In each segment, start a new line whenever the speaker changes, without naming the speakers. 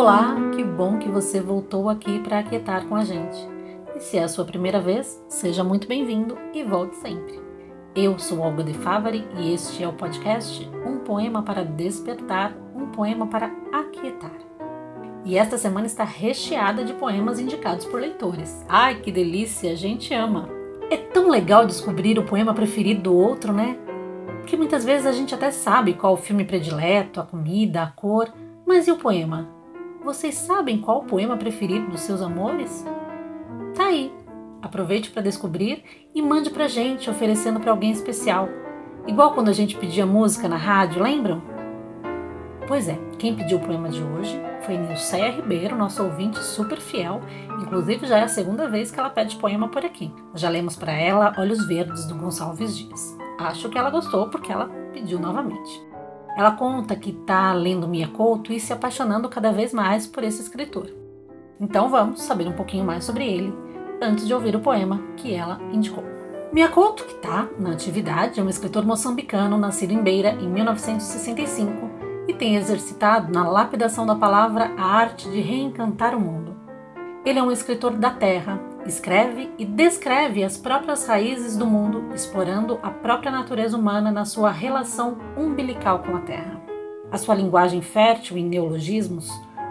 Olá, que bom que você voltou aqui para aquietar com a gente. E se é a sua primeira vez, seja muito bem-vindo e volte sempre. Eu sou Olga de Favari e este é o podcast Um Poema para Despertar, um poema para aquietar. E esta semana está recheada de poemas indicados por leitores. Ai, que delícia, a gente ama! É tão legal descobrir o poema preferido do outro, né? Porque muitas vezes a gente até sabe qual o filme predileto, a comida, a cor, mas e o poema? Vocês sabem qual o poema preferido dos seus amores? Tá aí. Aproveite para descobrir e mande pra gente, oferecendo para alguém especial. Igual quando a gente pedia música na rádio, lembram? Pois é, quem pediu o poema de hoje foi Nilceia Ribeiro, nosso ouvinte super fiel. Inclusive já é a segunda vez que ela pede poema por aqui. Já lemos para ela Olhos Verdes do Gonçalves Dias. Acho que ela gostou porque ela pediu novamente. Ela conta que está lendo Mia Couto e se apaixonando cada vez mais por esse escritor. Então vamos saber um pouquinho mais sobre ele antes de ouvir o poema que ela indicou. Mia Couto, que está na atividade, é um escritor moçambicano nascido em Beira em 1965 e tem exercitado na lapidação da palavra a arte de reencantar o mundo. Ele é um escritor da terra, escreve e descreve as próprias raízes do mundo, explorando a própria natureza humana na sua relação umbilical com a terra. A sua linguagem fértil em neologismos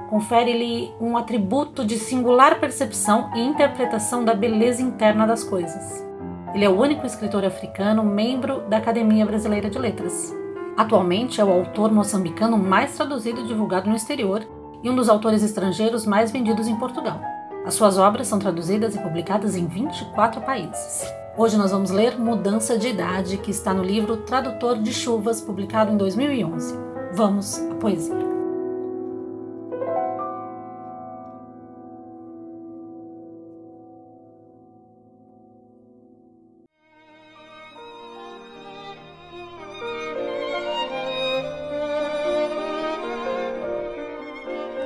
confere-lhe um atributo de singular percepção e interpretação da beleza interna das coisas. Ele é o único escritor africano membro da Academia Brasileira de Letras. Atualmente é o autor moçambicano mais traduzido e divulgado no exterior e um dos autores estrangeiros mais vendidos em Portugal. As suas obras são traduzidas e publicadas em 24 países. Hoje nós vamos ler Mudança de Idade, que está no livro Tradutor de Chuvas, publicado em 2011. Vamos à poesia.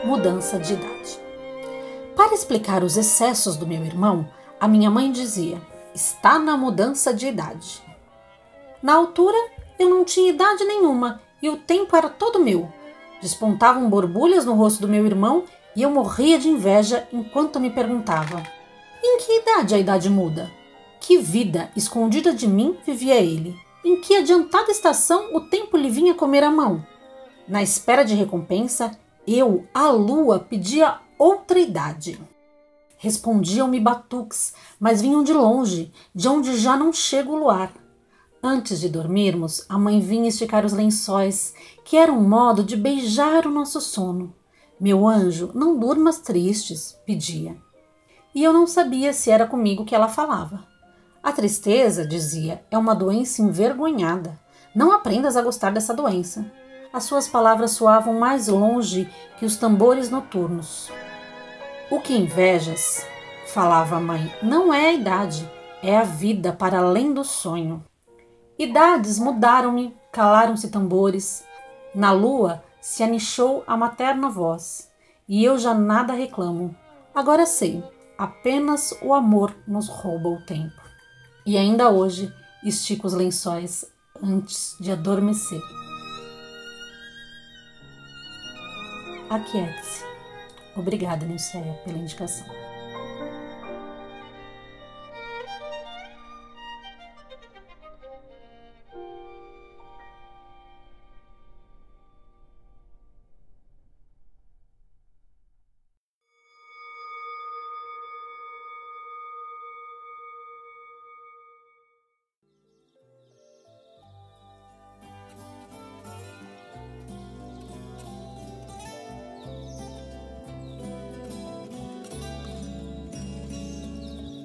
Mudança de idade. Para explicar os excessos do meu irmão, a minha mãe dizia: está na mudança de idade. Na altura, eu não tinha idade nenhuma e o tempo era todo meu. Despontavam borbulhas no rosto do meu irmão e eu morria de inveja enquanto me perguntava: em que idade a idade muda? Que vida escondida de mim vivia ele? Em que adiantada estação o tempo lhe vinha comer a mão? Na espera de recompensa, eu, a lua, pedia outra idade. Respondiam-me batuques, mas vinham de longe, de onde já não chega o luar. Antes de dormirmos, a mãe vinha esticar os lençóis, que era um modo de beijar o nosso sono. Meu anjo, não durmas tristes, pedia. E eu não sabia se era comigo que ela falava. A tristeza, dizia, é uma doença envergonhada. Não aprendas a gostar dessa doença. As suas palavras soavam mais longe que os tambores noturnos. O que invejas, falava a mãe, não é a idade, é a vida para além do sonho. Idades mudaram-me, calaram-se tambores. Na lua se anichou a materna voz, e eu já nada reclamo. Agora sei, apenas o amor nos rouba o tempo. E ainda hoje estico os lençóis antes de adormecer. Aquiete-se. Obrigada, Nilceia, pela indicação.